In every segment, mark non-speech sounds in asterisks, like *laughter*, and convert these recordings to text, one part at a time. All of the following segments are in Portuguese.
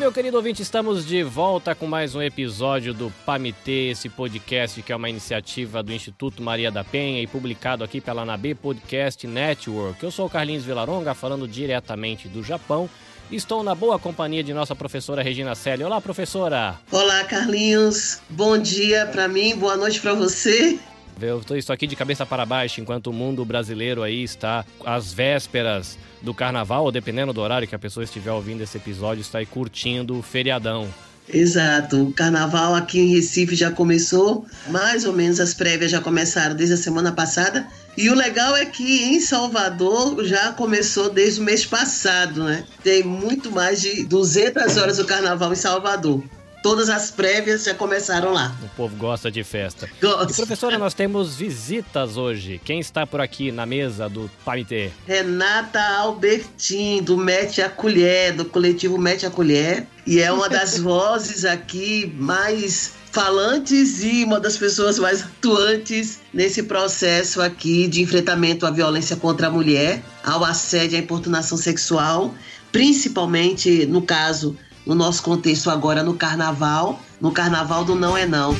meu querido ouvinte, estamos de volta com mais um episódio do PAMITê, esse podcast que é uma iniciativa do Instituto Maria da Penha e publicado aqui pela Nabe Podcast Network. Eu sou o Carlinhos Vilaronga, falando diretamente do Japão. Estou na boa companhia de nossa professora Regina Celi. Olá, professora! Olá, Carlinhos. Bom dia para mim, boa noite para você. Eu estou aqui de cabeça para baixo, enquanto o mundo brasileiro aí está às vésperas do carnaval, ou dependendo do horário que a pessoa estiver ouvindo esse episódio, está aí curtindo o feriadão. Exato. O carnaval aqui em Recife já começou, mais ou menos as prévias já começaram desde a semana passada. E o legal é que em Salvador já começou desde o mês passado, né? Tem muito mais de 200 horas do carnaval em Salvador. Todas as prévias já começaram lá. O povo gosta de festa. Gosta. E professora, nós temos visitas hoje. Quem está por aqui na mesa do Pamitê? Renata Albertin, do Mete a Colher, do coletivo Mete a Colher. E é uma das *laughs* vozes aqui mais falantes e uma das pessoas mais atuantes nesse processo aqui de enfrentamento à violência contra a mulher, ao assédio, à importunação sexual, principalmente no caso no nosso contexto agora no carnaval, no carnaval do não é não.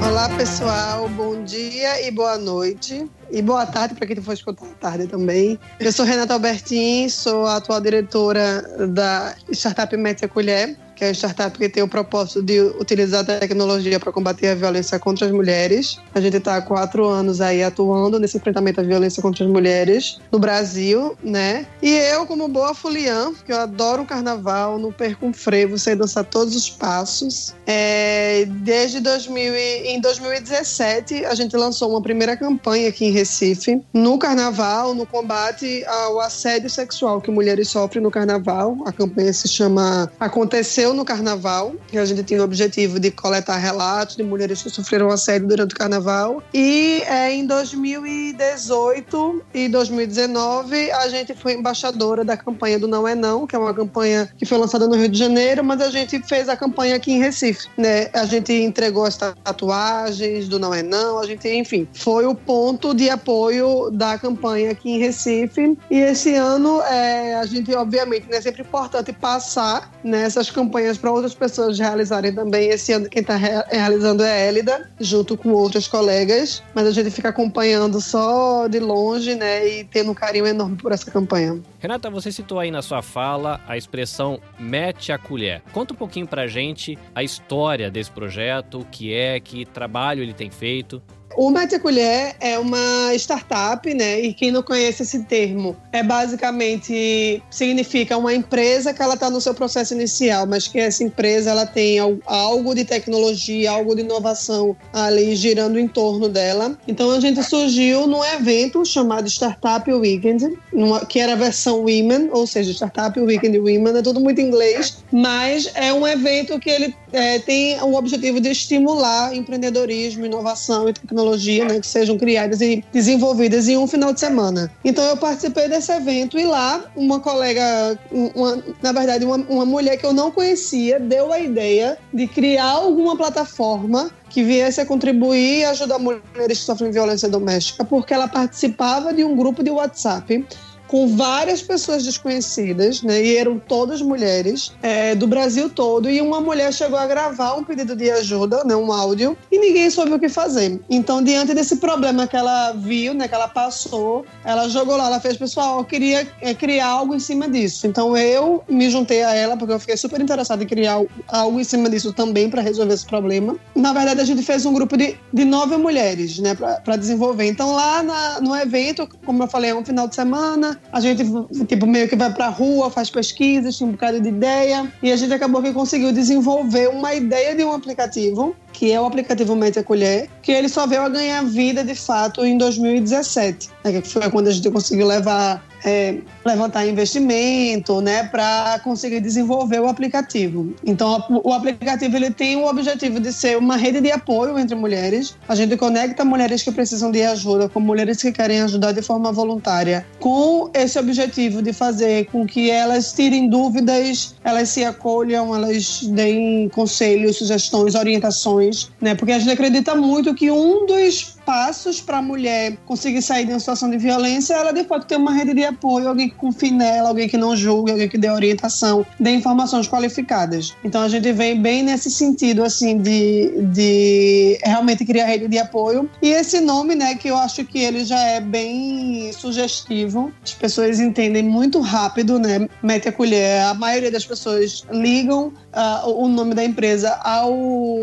Olá pessoal, bom dia e boa noite. E boa tarde para quem for escutar à tarde também. Eu sou Renata Albertin, sou a atual diretora da Startup Média Colher que é a startup que tem o propósito de utilizar a tecnologia para combater a violência contra as mulheres. A gente está há quatro anos aí atuando nesse enfrentamento à violência contra as mulheres no Brasil, né? E eu, como boa fuliã, que eu adoro o carnaval, não perco um frevo, sei dançar todos os passos. É, desde 2000 em 2017, a gente lançou uma primeira campanha aqui em Recife, no carnaval, no combate ao assédio sexual que mulheres sofrem no carnaval. A campanha se chama Aconteceu no carnaval, a gente tinha o objetivo de coletar relatos de mulheres que sofreram assédio durante o carnaval. E é, em 2018 e 2019 a gente foi embaixadora da campanha do Não é Não, que é uma campanha que foi lançada no Rio de Janeiro, mas a gente fez a campanha aqui em Recife. Né? A gente entregou as tatuagens do Não é Não, a gente, enfim, foi o ponto de apoio da campanha aqui em Recife. E esse ano é, a gente, obviamente, né, é sempre importante passar nessas campanhas campanhas para outras pessoas realizarem também. Esse ano quem está re realizando é a Élida, junto com outras colegas, mas a gente fica acompanhando só de longe, né, e tendo um carinho enorme por essa campanha. Renata, você citou aí na sua fala a expressão mete a colher. Conta um pouquinho pra gente a história desse projeto, o que é, que trabalho ele tem feito. O Mete a Colher é uma startup, né? E quem não conhece esse termo, é basicamente significa uma empresa que ela está no seu processo inicial, mas que essa empresa ela tem algo de tecnologia, algo de inovação ali girando em torno dela. Então a gente surgiu num evento chamado Startup Weekend, numa, que era a versão Women, ou seja, Startup Weekend Women, é tudo muito inglês, mas é um evento que ele é, tem o objetivo de estimular empreendedorismo, inovação e tecnologia tecnologia né, que sejam criadas e desenvolvidas em um final de semana. Então eu participei desse evento e lá uma colega, uma, na verdade uma, uma mulher que eu não conhecia, deu a ideia de criar alguma plataforma que viesse a contribuir e ajudar mulheres que sofrem violência doméstica, porque ela participava de um grupo de WhatsApp com várias pessoas desconhecidas, né? E eram todas mulheres é, do Brasil todo. E uma mulher chegou a gravar um pedido de ajuda, né? Um áudio, e ninguém soube o que fazer. Então, diante desse problema que ela viu, né? Que ela passou, ela jogou lá, ela fez, pessoal, eu queria é, criar algo em cima disso. Então, eu me juntei a ela, porque eu fiquei super interessada em criar algo em cima disso também para resolver esse problema. Na verdade, a gente fez um grupo de, de nove mulheres, né? Para desenvolver. Então, lá na, no evento, como eu falei, é um final de semana, a gente, tipo, meio que vai pra rua, faz pesquisas, tinha um bocado de ideia. E a gente acabou que conseguiu desenvolver uma ideia de um aplicativo, que é o aplicativo Mente a Colher, que ele só veio a ganhar vida de fato em 2017. Né, que foi quando a gente conseguiu levar é, levantar investimento, né, para conseguir desenvolver o aplicativo. Então, o aplicativo ele tem o objetivo de ser uma rede de apoio entre mulheres. A gente conecta mulheres que precisam de ajuda com mulheres que querem ajudar de forma voluntária, com esse objetivo de fazer com que elas tirem dúvidas, elas se acolham, elas deem conselhos, sugestões, orientações, né? Porque a gente acredita muito que um dos passos para a mulher conseguir sair de uma situação de violência, ela de fato ter uma rede de apoio, alguém que confie nela, alguém que não julgue, alguém que dê orientação, dê informações qualificadas. Então a gente vem bem nesse sentido, assim, de, de realmente criar rede de apoio. E esse nome, né, que eu acho que ele já é bem sugestivo, as pessoas entendem muito rápido, né? Mete a colher. A maioria das pessoas ligam uh, o nome da empresa ao,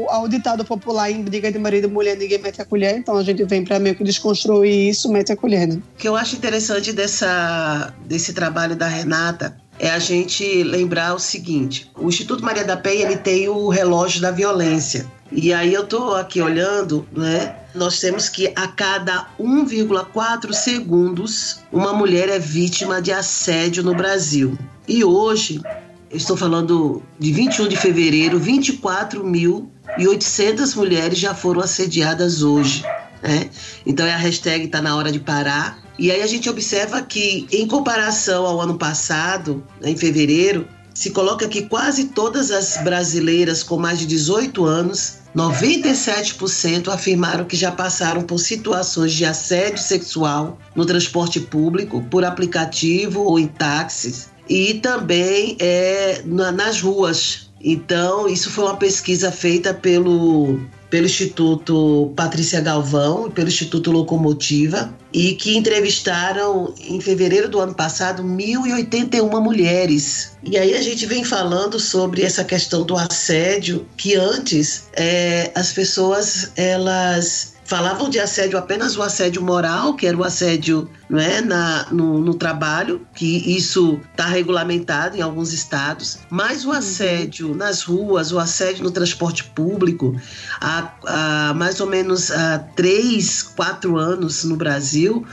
ao ditado popular em briga de marido e mulher, ninguém mete a colher. Então a gente vem para meio que desconstruir isso, mete a colher, né? O que eu acho interessante dessa, desse trabalho da Renata é a gente lembrar o seguinte: o Instituto Maria da Penha ele tem o relógio da violência. E aí eu tô aqui olhando, né? Nós temos que a cada 1,4 segundos uma mulher é vítima de assédio no Brasil. E hoje, estou falando de 21 de fevereiro, 24.800 mulheres já foram assediadas hoje. Né? Então é a hashtag está na hora de parar. E aí a gente observa que, em comparação ao ano passado, né, em fevereiro, se coloca que quase todas as brasileiras com mais de 18 anos, 97% afirmaram que já passaram por situações de assédio sexual no transporte público, por aplicativo ou em táxis, e também é, nas ruas. Então, isso foi uma pesquisa feita pelo pelo Instituto Patrícia Galvão e pelo Instituto Locomotiva e que entrevistaram em fevereiro do ano passado 1.081 mulheres. E aí a gente vem falando sobre essa questão do assédio que antes é, as pessoas elas falavam de assédio apenas o assédio moral, que era o assédio não é, na, no, no trabalho, que isso está regulamentado em alguns estados, mas o uhum. assédio nas ruas, o assédio no transporte público, há, há mais ou menos há três, quatro anos no Brasil,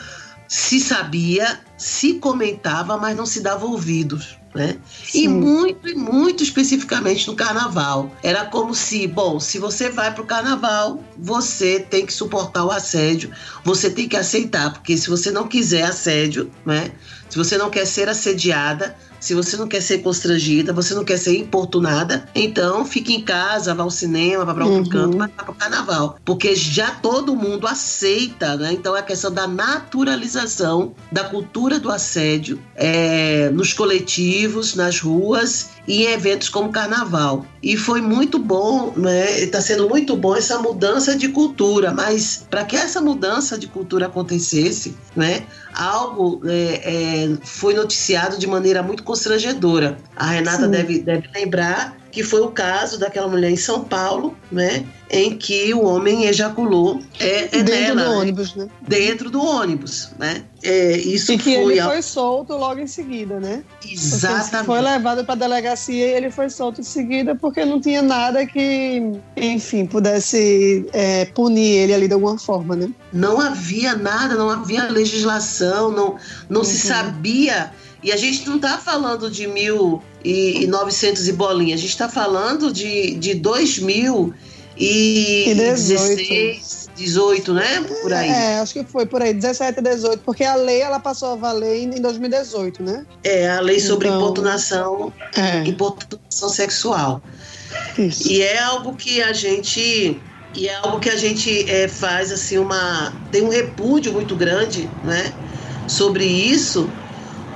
se sabia, se comentava, mas não se dava ouvidos. Né? E muito, e muito especificamente no carnaval. Era como se, bom, se você vai para o carnaval, você tem que suportar o assédio, você tem que aceitar, porque se você não quiser assédio, né? Se você não quer ser assediada, se você não quer ser constrangida, você não quer ser importunada, então fique em casa, vá ao cinema, vá para outro uhum. canto, vá para o carnaval. Porque já todo mundo aceita, né? Então é a questão da naturalização da cultura do assédio é, nos coletivos, nas ruas e em eventos como carnaval. E foi muito bom, né? Está sendo muito bom essa mudança de cultura, mas para que essa mudança de cultura acontecesse, né? Algo é, é, foi noticiado de maneira muito constrangedora. A Renata deve, deve lembrar que foi o caso daquela mulher em São Paulo, né? Em que o homem ejaculou é, é dentro nela, do ônibus, né? Dentro do ônibus, né? É, isso e que foi ele foi solto logo em seguida, né? Exatamente. foi levado para a delegacia e ele foi solto em seguida porque não tinha nada que, enfim, pudesse é, punir ele ali de alguma forma, né? Não havia nada, não havia legislação, não, não uhum. se sabia e a gente não está falando de 1.900 e bolinha, a gente está falando de, de 2016, 18, né? Por aí. É, acho que foi por aí, 17 18, porque a lei ela passou a valer em 2018, né? É, a lei sobre então, importunação, é. importunação sexual. Isso. E é algo que a gente e é algo que a gente é, faz assim uma tem um repúdio muito grande, né? Sobre isso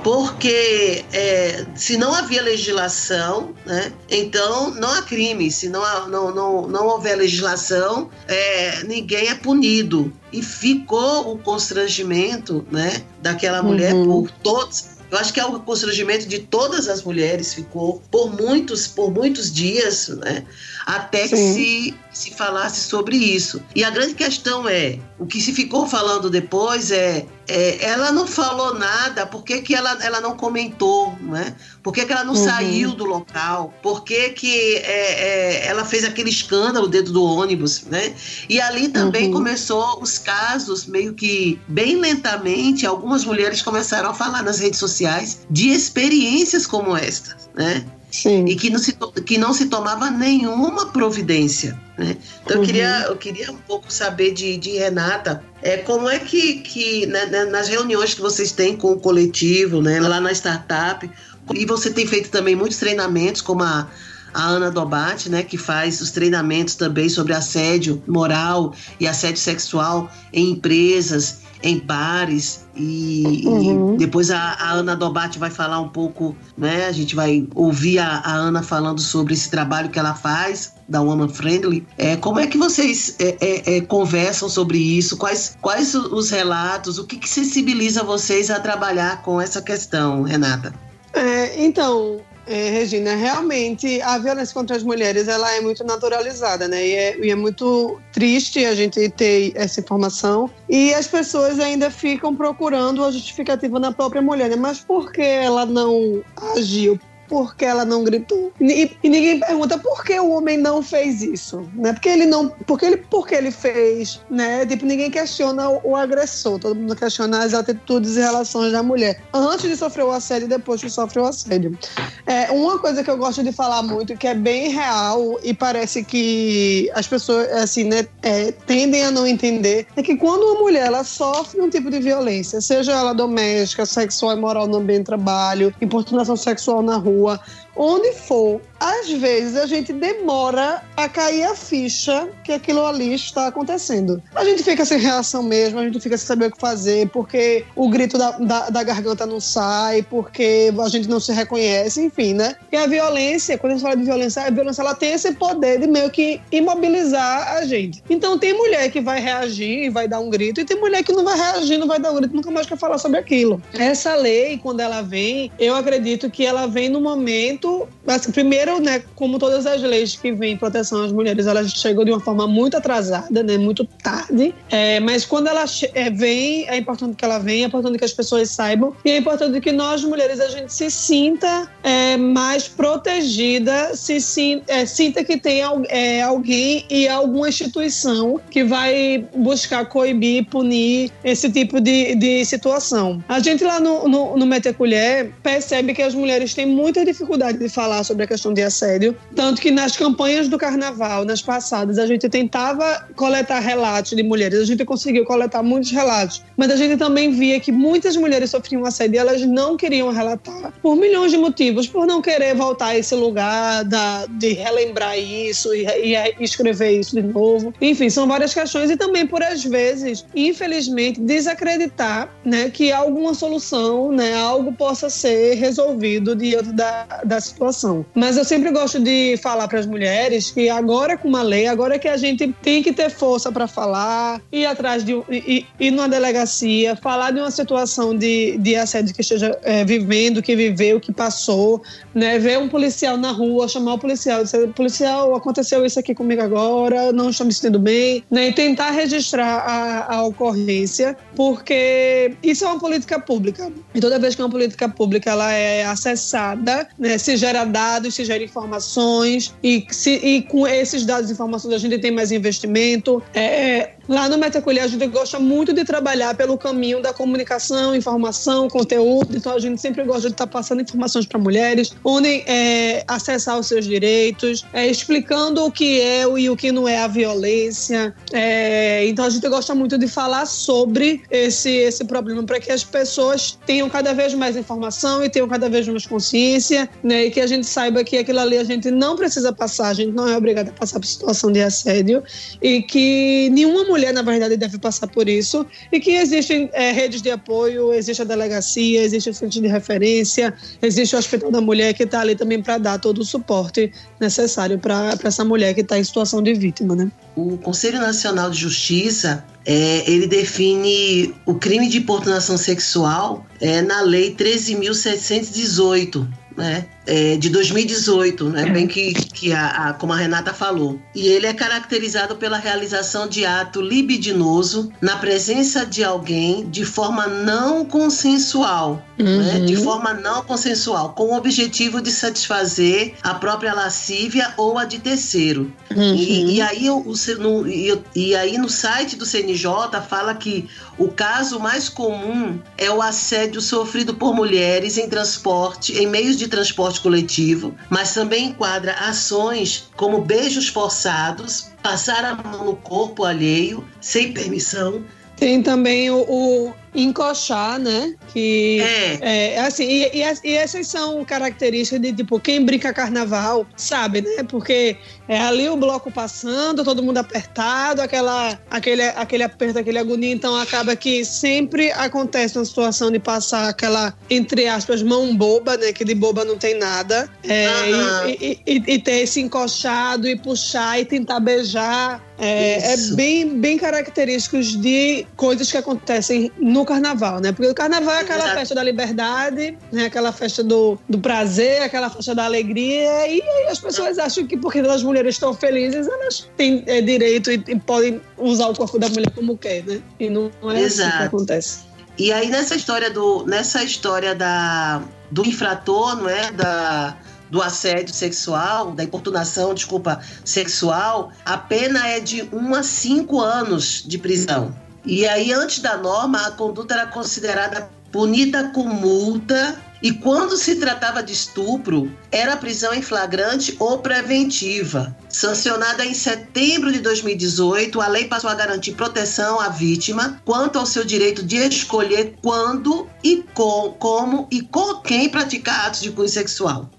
porque é, se não havia legislação, né, então não há crime. Se não, há, não, não, não houver legislação, é, ninguém é punido. E ficou o constrangimento né, daquela mulher uhum. por todos eu acho que é o constrangimento de todas as mulheres ficou por muitos, por muitos dias, né? Até que se, se falasse sobre isso. E a grande questão é, o que se ficou falando depois é, é ela não falou nada, por que, que ela, ela não comentou, né? Por que, que ela não uhum. saiu do local? Por que, que é, é, ela fez aquele escândalo dentro do ônibus, né? E ali também uhum. começou os casos, meio que bem lentamente, algumas mulheres começaram a falar nas redes sociais de experiências como esta, né? Sim. E que não, se, que não se tomava nenhuma providência. Né? Então uhum. eu, queria, eu queria um pouco saber de, de Renata é, como é que, que né, né, nas reuniões que vocês têm com o coletivo, né, lá na startup, e você tem feito também muitos treinamentos, como a, a Ana Dobate, né, que faz os treinamentos também sobre assédio moral e assédio sexual em empresas, em bares e, uhum. e depois a, a, Ana Dobate vai falar um pouco, né? A gente vai ouvir a, a, Ana falando sobre esse trabalho que ela faz da Woman Friendly. É, como é que vocês é, é, é conversam sobre isso? Quais, quais os relatos? O que, que sensibiliza vocês a trabalhar com essa questão, Renata? É, então, é, Regina, realmente a violência contra as mulheres ela é muito naturalizada, né? E é, e é, muito triste a gente ter essa informação. E as pessoas ainda ficam procurando a justificativa na própria mulher, né? Mas por que ela não agiu? Por que ela não gritou. E, e, ninguém pergunta por que o homem não fez isso, né? Porque ele não, porque ele, porque ele fez, né? Tipo, ninguém questiona o, o, agressor, todo mundo questiona as atitudes e relações da mulher antes de sofrer o assédio e depois que sofre o assédio. É, uma coisa que eu gosto de falar muito, que é bem real e parece que as pessoas, assim, né, é, tendem a não entender, é que quando uma mulher ela sofre um tipo de violência, seja ela doméstica, sexual e moral no ambiente de trabalho, importunação sexual na rua, rua, onde for, às vezes a gente demora a cair a ficha que aquilo ali está acontecendo. A gente fica sem reação mesmo, a gente fica sem saber o que fazer, porque o grito da, da, da garganta não sai, porque a gente não se reconhece, enfim, né? E a violência, quando a gente fala de violência, a violência ela tem esse poder de meio que imobilizar a gente. Então tem mulher que vai reagir e vai dar um grito, e tem mulher que não vai reagir, não vai dar um grito, nunca mais quer falar sobre aquilo. Essa lei, quando ela vem, eu acredito que ela vem no momento muito. Assim, primeiro, né, como todas as leis que vêm proteção às mulheres, elas chegam de uma forma muito atrasada, né, muito tarde. É, mas quando ela é, vem, é importante que ela venha, é importante que as pessoas saibam. E é importante que nós, mulheres, a gente se sinta é, mais protegida, se é, sinta que tem é, alguém e alguma instituição que vai buscar coibir, punir esse tipo de, de situação. A gente lá no, no, no Metecolher percebe que as mulheres têm muita dificuldade de falar sobre a questão de assédio. Tanto que nas campanhas do carnaval, nas passadas, a gente tentava coletar relatos de mulheres, a gente conseguiu coletar muitos relatos, mas a gente também via que muitas mulheres sofriam assédio e elas não queriam relatar, por milhões de motivos, por não querer voltar a esse lugar da, de relembrar isso e, e escrever isso de novo. Enfim, são várias questões e também por às vezes, infelizmente, desacreditar né, que alguma solução, né, algo possa ser resolvido diante da, da situação. Mas eu sempre gosto de falar para as mulheres que agora com uma lei, agora que a gente tem que ter força para falar, ir atrás de ir, ir numa delegacia, falar de uma situação de, de assédio que esteja é, vivendo, que viveu, que passou, né? Ver um policial na rua, chamar o policial, dizer, policial, aconteceu isso aqui comigo agora, não estou me sentindo bem, né? E tentar registrar a, a ocorrência, porque isso é uma política pública. E toda vez que uma política pública ela é acessada, né? Se gera dados, se gera informações e, se, e com esses dados e informações a gente tem mais investimento. É, Lá no Metacolher, a gente gosta muito de trabalhar pelo caminho da comunicação, informação, conteúdo. Então, a gente sempre gosta de estar passando informações para mulheres, onde é, acessar os seus direitos, é, explicando o que é e o que não é a violência. É, então, a gente gosta muito de falar sobre esse, esse problema para que as pessoas tenham cada vez mais informação e tenham cada vez mais consciência, né? E que a gente saiba que aquilo ali a gente não precisa passar, a gente não é obrigado a passar por situação de assédio e que nenhuma mulher mulher, na verdade, deve passar por isso e que existem é, redes de apoio, existe a delegacia, existe o centro de referência, existe o Hospital da Mulher que está ali também para dar todo o suporte necessário para essa mulher que está em situação de vítima, né? O Conselho Nacional de Justiça é, ele define o crime de importunação sexual é, na Lei 13.718, né? É, de 2018, né? Bem que, que a, a, como a Renata falou. E ele é caracterizado pela realização de ato libidinoso na presença de alguém de forma não consensual, uhum. né? de forma não consensual, com o objetivo de satisfazer a própria lascívia ou a de terceiro. Uhum. E, e, aí, o, no, e, e aí no site do CNJ fala que o caso mais comum é o assédio sofrido por mulheres em transporte, em meios de transporte transporte coletivo, mas também enquadra ações como beijos forçados, passar a mão no corpo alheio sem permissão. Tem também o, o encoxar, né? Que é, é assim, e, e, e, essas são características de tipo, quem brinca carnaval, sabe, né? Porque é ali o bloco passando, todo mundo apertado, aquela, aquele, aquele aperto, aquele agonia, então acaba que sempre acontece uma situação de passar aquela, entre aspas, mão boba, né? Que de boba não tem nada. É, uhum. e, e, e, ter esse encoxado e puxar e tentar beijar. É, é, bem, bem característicos de coisas que acontecem no carnaval, né? Porque o carnaval é aquela Exato. festa da liberdade, né? aquela festa do, do prazer, aquela festa da alegria. E, e as pessoas acham que porque as mulheres estão felizes, elas têm é, direito e, e, podem usar o corpo da mulher como quer, né? E não, não é Exato. assim que acontece. E aí nessa história do nessa história da do infrator, não é, da do assédio sexual, da importunação, desculpa, sexual, a pena é de 1 a 5 anos de prisão. E aí, antes da norma, a conduta era considerada punida com multa e quando se tratava de estupro, era prisão em flagrante ou preventiva. Sancionada em setembro de 2018, a lei passou a garantir proteção à vítima quanto ao seu direito de escolher quando e com, como e com quem praticar atos de cunho sexual.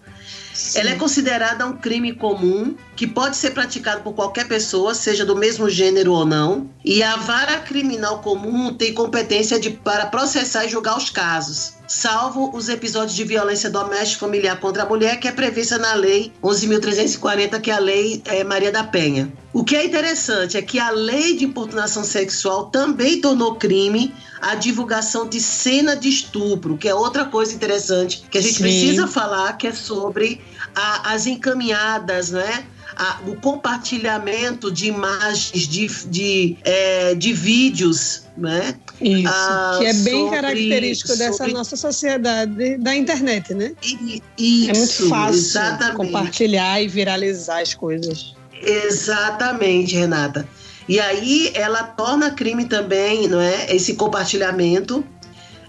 Ela é considerada um crime comum que pode ser praticado por qualquer pessoa, seja do mesmo gênero ou não. E a vara criminal comum tem competência de, para processar e julgar os casos, salvo os episódios de violência doméstica familiar contra a mulher, que é prevista na Lei 11.340, que é a Lei é, Maria da Penha. O que é interessante é que a lei de importunação sexual também tornou crime a divulgação de cena de estupro, que é outra coisa interessante que a gente Sim. precisa falar, que é sobre a, as encaminhadas, né? A, o compartilhamento de imagens, de, de, é, de vídeos, né? Isso, ah, que é bem sobre, característico dessa sobre... nossa sociedade da internet, né? isso, é muito fácil exatamente. compartilhar e viralizar as coisas. Exatamente, Renata. E aí ela torna crime também, não é? Esse compartilhamento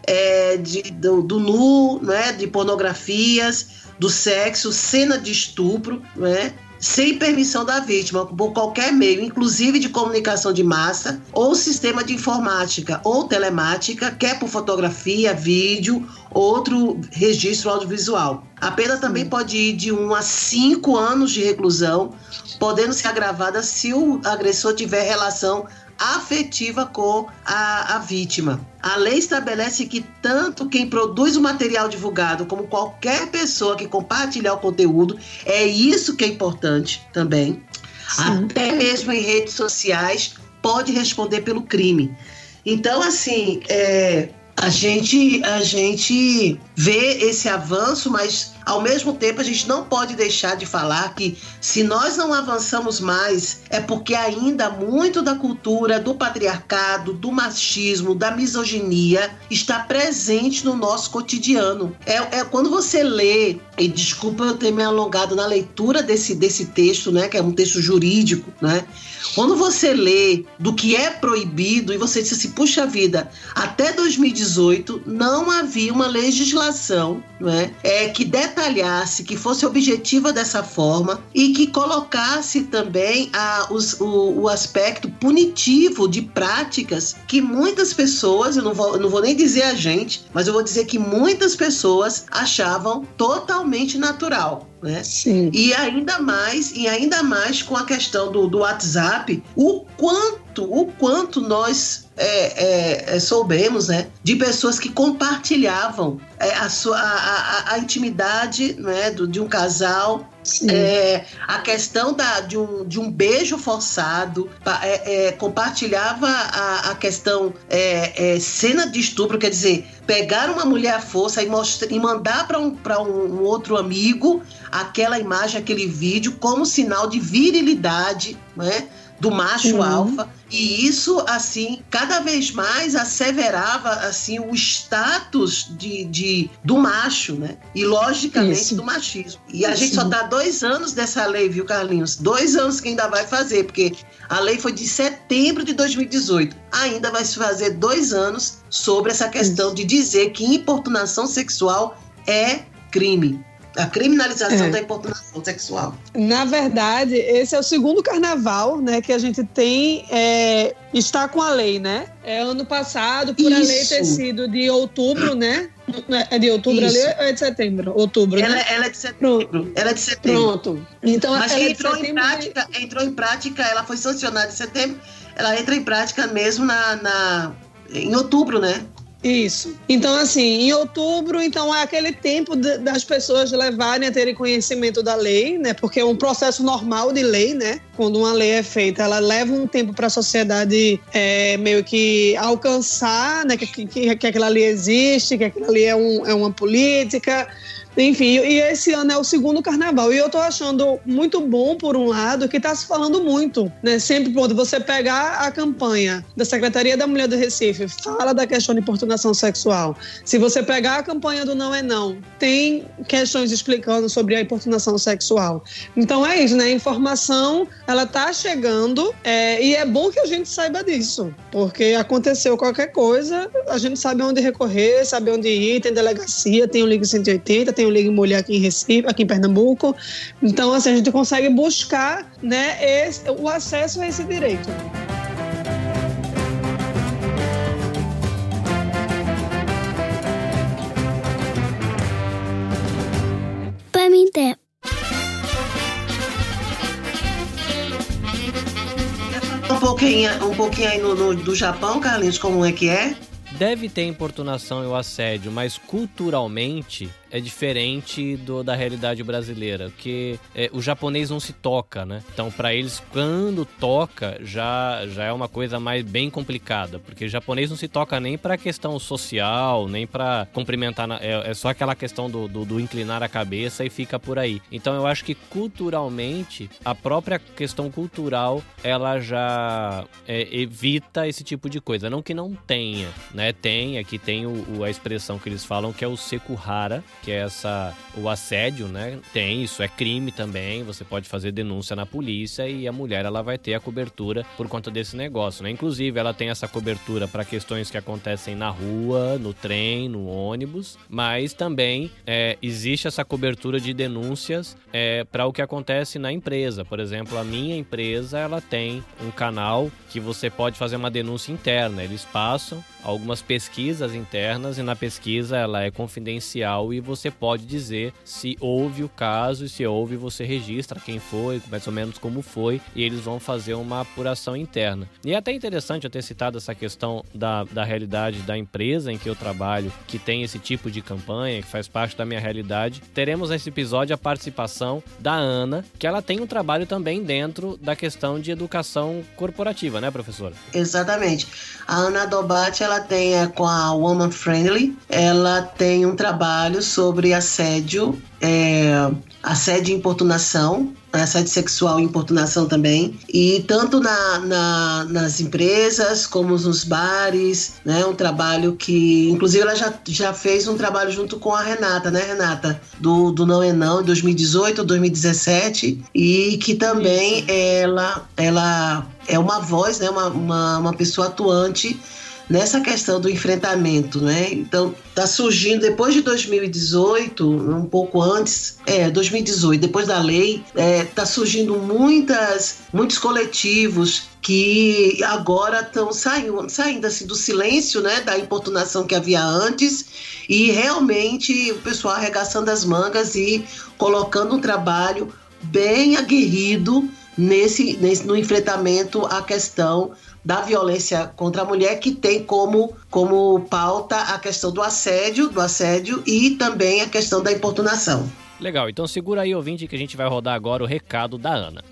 é, de, do, do nu, não é? De pornografias, do sexo, cena de estupro, não é? sem permissão da vítima, por qualquer meio, inclusive de comunicação de massa, ou sistema de informática ou telemática, quer por fotografia, vídeo, outro registro audiovisual. A pena também pode ir de 1 a 5 anos de reclusão, podendo ser agravada se o agressor tiver relação afetiva com a, a vítima. A lei estabelece que tanto quem produz o material divulgado como qualquer pessoa que compartilhar o conteúdo, é isso que é importante também. Sim. Até mesmo em redes sociais, pode responder pelo crime. Então, assim, é, a gente, a gente vê esse avanço, mas ao mesmo tempo a gente não pode deixar de falar que se nós não avançamos mais é porque ainda muito da cultura do patriarcado, do machismo, da misoginia está presente no nosso cotidiano. É, é quando você lê e desculpa eu ter me alongado na leitura desse, desse texto, né, que é um texto jurídico, né? Quando você lê do que é proibido e você diz assim, puxa vida, até 2018 não havia uma legislação, né, é, que detalhasse, que fosse objetiva dessa forma e que colocasse também a, os, o, o aspecto punitivo de práticas que muitas pessoas, eu não vou, não vou nem dizer a gente, mas eu vou dizer que muitas pessoas achavam totalmente natural. Né? Sim. E ainda mais, e ainda mais com a questão do, do WhatsApp, o quanto, o quanto nós é, é, é, soubemos né, de pessoas que compartilhavam é, a, sua, a, a, a intimidade né, do, de um casal é, a questão da, de, um, de um beijo forçado, é, é, compartilhava a, a questão é, é, cena de estupro, quer dizer, pegar uma mulher à força e, mostrar, e mandar para um, um, um outro amigo aquela imagem, aquele vídeo, como sinal de virilidade, né? Do macho uhum. alfa e isso assim cada vez mais asseverava assim o status de, de do macho né e logicamente isso. do machismo e a gente só dá dois anos dessa lei viu Carlinhos dois anos que ainda vai fazer porque a lei foi de setembro de 2018 ainda vai se fazer dois anos sobre essa questão isso. de dizer que importunação sexual é crime A criminalização é. da importunação sexual. Na verdade, esse é o segundo carnaval, né, que a gente tem é, está com a lei, né? É ano passado, por Isso. a lei ter sido de outubro, né? É de outubro Isso. ali ou é de setembro? Outubro, ela, né? ela é de setembro. Pronto. Ela é de setembro. Pronto. Então, Mas ela entrou, em prática, de... entrou em prática, ela foi sancionada em setembro, ela entra em prática mesmo na, na em outubro, né? Isso. Então, assim, em outubro, então é aquele tempo de, das pessoas levarem a terem conhecimento da lei, né? Porque é um processo normal de lei, né? Quando uma lei é feita, ela leva um tempo para a sociedade é, meio que alcançar, né? Que, que, que aquela lei existe, que aquela lei é, um, é uma política enfim, e esse ano é o segundo carnaval. E eu tô achando muito bom, por um lado, que tá se falando muito, né? Sempre, quando você pegar a campanha da Secretaria da Mulher do Recife, fala da questão de importunação sexual. Se você pegar a campanha do Não é Não, tem questões explicando sobre a importunação sexual. Então é isso, né? A informação, ela tá chegando é, e é bom que a gente saiba disso, porque aconteceu qualquer coisa, a gente sabe onde recorrer, sabe onde ir, tem delegacia, tem o Ligue 180, tem tem o Ligue Mulher aqui em Recife, aqui em Pernambuco. Então, assim, a gente consegue buscar né, esse, o acesso a esse direito. Pamité. Um pouquinho, um pouquinho aí no, no, do Japão, Carlinhos, como é que é? Deve ter importunação e o assédio, mas culturalmente é diferente do, da realidade brasileira, porque é, o japonês não se toca, né? Então, para eles, quando toca, já, já é uma coisa mais bem complicada, porque o japonês não se toca nem para questão social, nem para cumprimentar, na, é, é, só aquela questão do, do, do, inclinar a cabeça e fica por aí. Então, eu acho que culturalmente, a própria questão cultural, ela já é, evita esse tipo de coisa. Não que não tenha, né? Tem, aqui tem o, o, a expressão que eles falam que é o sekuhara, que é essa o assédio, né? Tem isso, é crime também. Você pode fazer denúncia na polícia e a mulher ela vai ter a cobertura por conta desse negócio, né? Inclusive, ela tem essa cobertura para questões que acontecem na rua, no trem, no ônibus, mas também é, existe essa cobertura de denúncias é, para o que acontece na empresa. Por exemplo, a minha empresa ela tem um canal que você pode fazer uma denúncia interna. Eles passam algumas pesquisas internas e na pesquisa ela é confidencial e você pode dizer se houve o caso e se houve você registra quem foi, mais ou menos como foi e eles vão fazer uma apuração interna. E é até interessante eu ter citado essa questão da, da realidade da empresa em que eu trabalho, que tem esse tipo de campanha, que faz parte da minha realidade. Teremos nesse episódio a participação da Ana, que ela tem um trabalho também dentro da questão de educação corporativa, né, professora? Exatamente. A Ana Dobate, ela tem é, com a Woman Friendly, ela tem um trabalho sobre assédio, é, assédio e importunação, assédio sexual e importunação também, e tanto na, na, nas empresas como nos bares, né? Um trabalho que, inclusive, ela já, já fez um trabalho junto com a Renata, né, Renata? Do, do Não é Não, em 2018, 2017, e que também ela, ela é uma voz, né? Uma, uma, uma pessoa atuante nessa questão do enfrentamento, né? Então, tá surgindo depois de 2018, um pouco antes, é, 2018, depois da lei, é, tá surgindo muitas, muitos coletivos que agora estão saindo, saindo assim do silêncio, né, da importunação que havia antes e realmente o pessoal arregaçando as mangas e colocando um trabalho bem aguerrido nesse, nesse no enfrentamento à questão da violência contra a mulher que tem como, como pauta a questão do assédio, do assédio e também a questão da importunação. Legal, então segura aí, ouvinte, que a gente vai rodar agora o recado da Ana.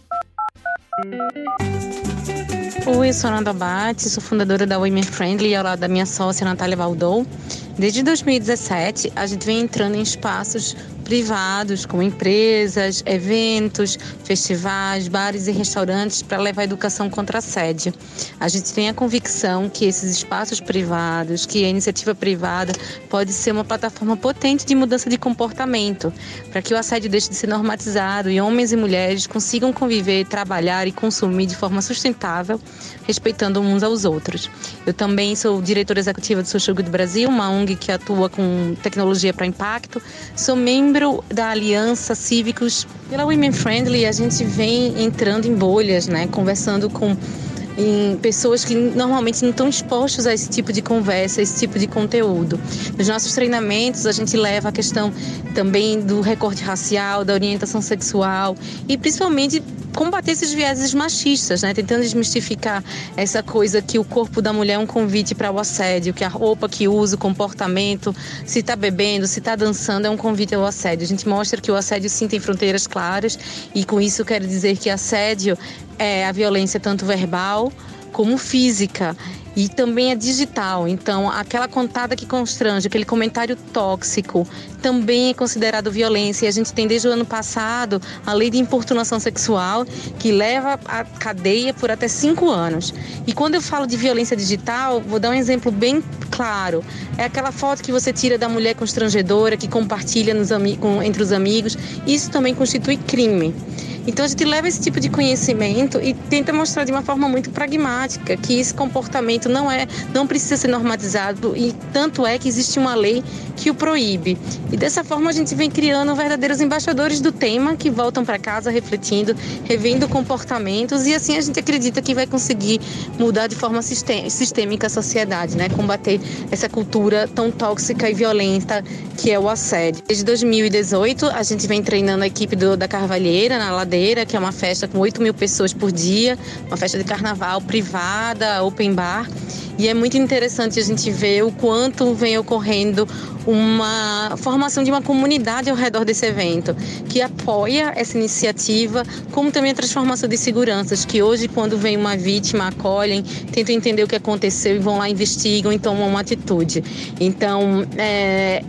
Oi, sou Ana Abate, sou fundadora da Women Friendly ao lado da minha sócia Natália Valdou. Desde 2017, a gente vem entrando em espaços privados, como empresas, eventos, festivais, bares e restaurantes, para levar a educação contra assédio. A gente tem a convicção que esses espaços privados, que a iniciativa privada pode ser uma plataforma potente de mudança de comportamento, para que o assédio deixe de ser normatizado e homens e mulheres consigam conviver, trabalhar e consumir de forma sustentável, respeitando uns aos outros. Eu também sou diretora executiva do Social Good Brasil, uma ONG que atua com tecnologia para impacto. Sou membro membro da Aliança Cívicos pela Women Friendly, a gente vem entrando em bolhas, né? Conversando com em pessoas que normalmente não estão expostos a esse tipo de conversa, a esse tipo de conteúdo. Nos nossos treinamentos, a gente leva a questão também do recorte racial, da orientação sexual e principalmente combater esses vieses machistas, né? Tentando desmistificar essa coisa que o corpo da mulher é um convite para o assédio, que a roupa que usa, o comportamento, se está bebendo, se está dançando, é um convite ao assédio. A gente mostra que o assédio sim tem fronteiras claras e com isso quero dizer que assédio é a violência tanto verbal como física e também é digital. Então, aquela contada que constrange, aquele comentário tóxico, também é considerado violência. E a gente tem desde o ano passado a lei de importunação sexual, que leva à cadeia por até cinco anos. E quando eu falo de violência digital, vou dar um exemplo bem claro. É aquela foto que você tira da mulher constrangedora, que compartilha nos, entre os amigos. Isso também constitui crime. Então a gente leva esse tipo de conhecimento e tenta mostrar de uma forma muito pragmática que esse comportamento não é, não precisa ser normatizado e tanto é que existe uma lei que o proíbe. E dessa forma a gente vem criando verdadeiros embaixadores do tema que voltam para casa refletindo, revendo comportamentos e assim a gente acredita que vai conseguir mudar de forma sistêmica a sociedade, né? Combater essa cultura tão tóxica e violenta que é o assédio. Desde 2018 a gente vem treinando a equipe do, da Carvalheira na ladeira que é uma festa com 8 mil pessoas por dia, uma festa de carnaval privada, open bar. E é muito interessante a gente ver o quanto vem ocorrendo uma formação de uma comunidade ao redor desse evento, que apoia essa iniciativa, como também a transformação de seguranças, que hoje, quando vem uma vítima, acolhem, tentam entender o que aconteceu e vão lá, investigam e tomam uma atitude. Então, é,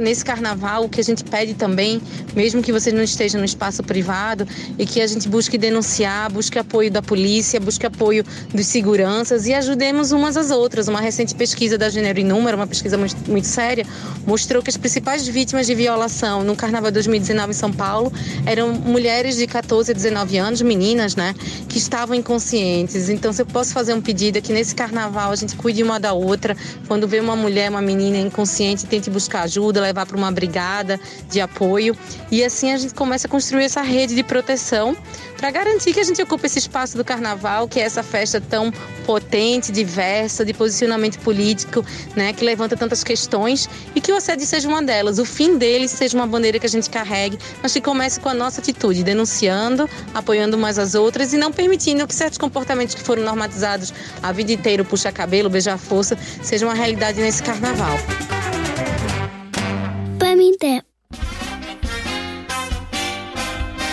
nesse carnaval, o que a gente pede também, mesmo que você não esteja no espaço privado, é que a gente busque denunciar, busque apoio da polícia, busque apoio dos seguranças e ajudemos umas às outras. Uma recente pesquisa da Gênero e Número, uma pesquisa muito, muito séria, mostrou que as principais vítimas de violação no Carnaval 2019 em São Paulo eram mulheres de 14 a 19 anos, meninas, né, que estavam inconscientes. Então, se eu posso fazer um pedido é que nesse Carnaval a gente cuide uma da outra. Quando vê uma mulher, uma menina inconsciente, tente buscar ajuda, levar para uma brigada de apoio. E assim a gente começa a construir essa rede de proteção para garantir que a gente ocupe esse espaço do carnaval, que é essa festa tão potente, diversa, de posicionamento político, né, que levanta tantas questões e que o assédio seja uma delas. O fim dele seja uma bandeira que a gente carregue, mas que comece com a nossa atitude, denunciando, apoiando umas as outras e não permitindo que certos comportamentos que foram normatizados a vida inteira, puxa cabelo, beijar força, sejam uma realidade nesse carnaval. Pamité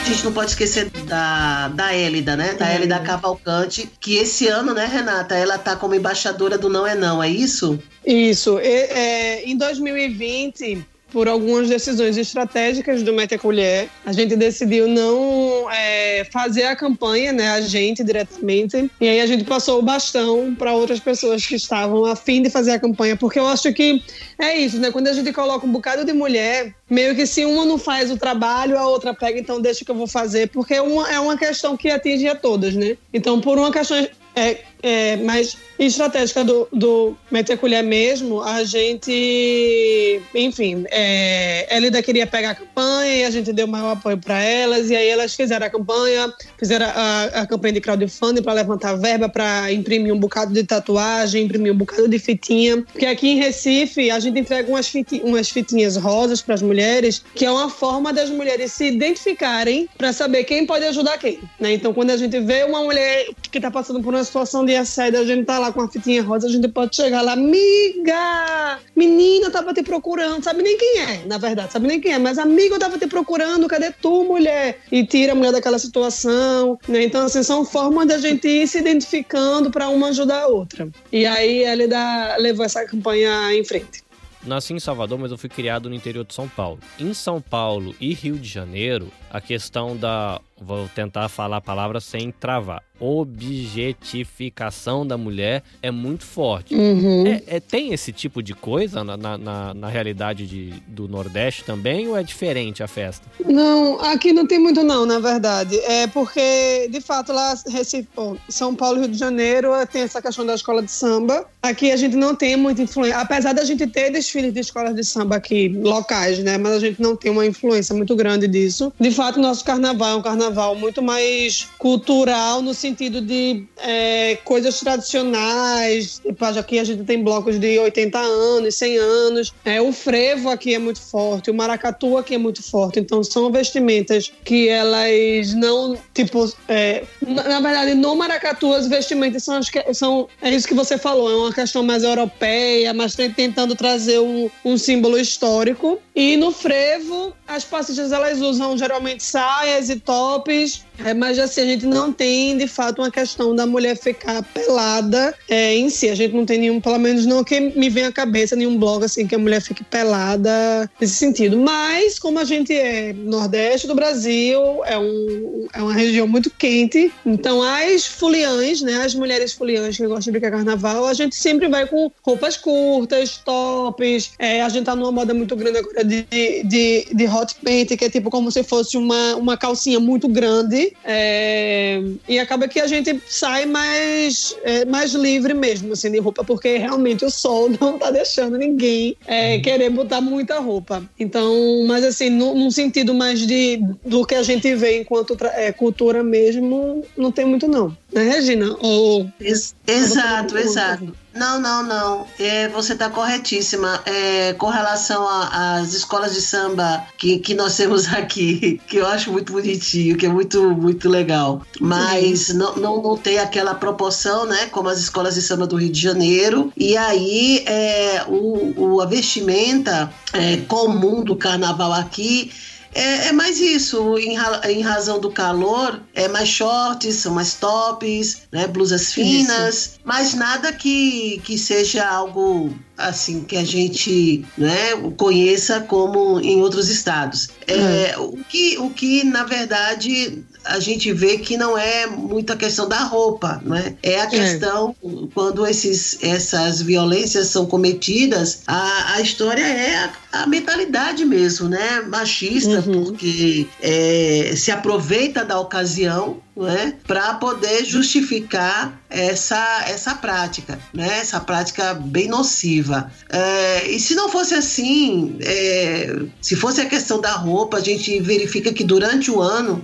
a gente não pode esquecer da, da Élida, né? Da Élida Cavalcante, que esse ano, né, Renata, ela tá como embaixadora do Não é Não, é isso? Isso. é, em 2020, por algumas decisões estratégicas do Mete a Colher, a gente decidiu não é, fazer a campanha, né, a gente diretamente, e aí a gente passou o bastão para outras pessoas que estavam a fim de fazer a campanha, porque eu acho que é isso, né, quando a gente coloca um bocado de mulher, meio que se uma não faz o trabalho, a outra pega, então deixa que eu vou fazer, porque uma, é uma questão que atinge a todas, né? Então, por uma questão é, é, mais estratégica do, do Meter Colher mesmo, a gente, enfim, é, ela ainda queria pegar a campanha e a gente deu maior apoio para elas, e aí elas fizeram a campanha, fizeram a, a campanha de crowdfunding para levantar verba para imprimir um bocado de tatuagem, imprimir um bocado de fitinha, porque aqui em Recife a gente entrega umas, fiti, umas fitinhas rosas para as mulheres, que é uma forma das mulheres se identificarem para saber quem pode ajudar quem, né? Então, quando a gente vê uma mulher que está passando por uma situação de assédio, a gente tá lá com a fitinha rosa, a gente pode chegar lá, amiga, menina, eu tava te procurando, sabe nem quem é, na verdade, sabe nem quem é, mas amiga, eu tava te procurando, cadê tu, mulher? E tira a mulher daquela situação, né? Então, assim, são formas da gente ir se identificando para uma ajudar a outra. E aí ela dá, levou essa campanha em frente nasci em Salvador, mas eu fui criado no interior de São Paulo. Em São Paulo e Rio de Janeiro, a questão da. Vou tentar falar a palavra sem travar objetificação da mulher é muito forte. Uhum. É, é, tem esse tipo de coisa na, na, na realidade de, do Nordeste também ou é diferente a festa? Não, aqui não tem muito não, na verdade. É porque, de fato, lá Recife, São Paulo e Rio de Janeiro tem essa questão da escola de samba. Aqui a gente não tem muita influência, apesar da gente ter desfiles de escolas de samba aqui, locais, né? Mas a gente não tem uma influência muito grande disso. De fato, nosso carnaval é um carnaval muito mais cultural no sentido de é, coisas tradicionais. Tipo, aqui a gente tem blocos de 80 anos, 100 anos. É, o frevo aqui é muito forte, o maracatu aqui é muito forte. Então, são vestimentas que elas não, tipo, é, na verdade, no maracatu as vestimentas são, são, é isso que você falou, é uma questão mais europeia, mas tentando trazer um, um símbolo histórico. E no frevo, as passistas elas usam geralmente saias e tops, Lopes é, mas assim, a gente não tem de fato uma questão da mulher ficar pelada é, em si. A gente não tem nenhum, pelo menos não que me vem à cabeça, nenhum blog assim que a mulher fique pelada nesse sentido. Mas, como a gente é nordeste do Brasil, é, um, é uma região muito quente, então as foliãs, né, as mulheres foliãs que gostam de brincar carnaval, a gente sempre vai com roupas curtas, tops. É, a gente tá numa moda muito grande agora de, de, de hot paint, que é tipo como se fosse uma, uma calcinha muito grande. É, e acaba que a gente sai mais, é, mais livre mesmo, assim, de roupa, porque realmente o sol *laughs* não tá deixando ninguém é, querer botar muita roupa. Então, mas assim, no, num sentido mais de do que a gente vê enquanto é, cultura mesmo, não tem muito não. Né, Regina? Ou... Ex exato, exato. Não, não, não. É, você está corretíssima. É, com relação às escolas de samba que, que nós temos *laughs* aqui, que eu acho muito bonitinho, que é muito, muito legal. Mas não, não, não tem aquela proporção, né? Como as escolas de samba do Rio de Janeiro. E aí é, o, o, a vestimenta é, comum do carnaval aqui é, é mais isso, em, em, razão do calor, é mais shorts, são mais tops, né, blusas finas, isso. mas nada que, que seja algo assim que a gente né, conheça como em outros estados. É, uhum. o, que, o que, na verdade, a gente vê que não é muita questão da roupa, né? É a é. questão é. quando esses, essas violências são cometidas, a, a história é a, a mentalidade mesmo, né? Machista, uhum. porque é, se aproveita da ocasião né, para poder justificar essa, essa prática, né, essa prática bem nociva. É, e se não fosse assim, é, se fosse a questão da roupa, a gente verifica que durante o ano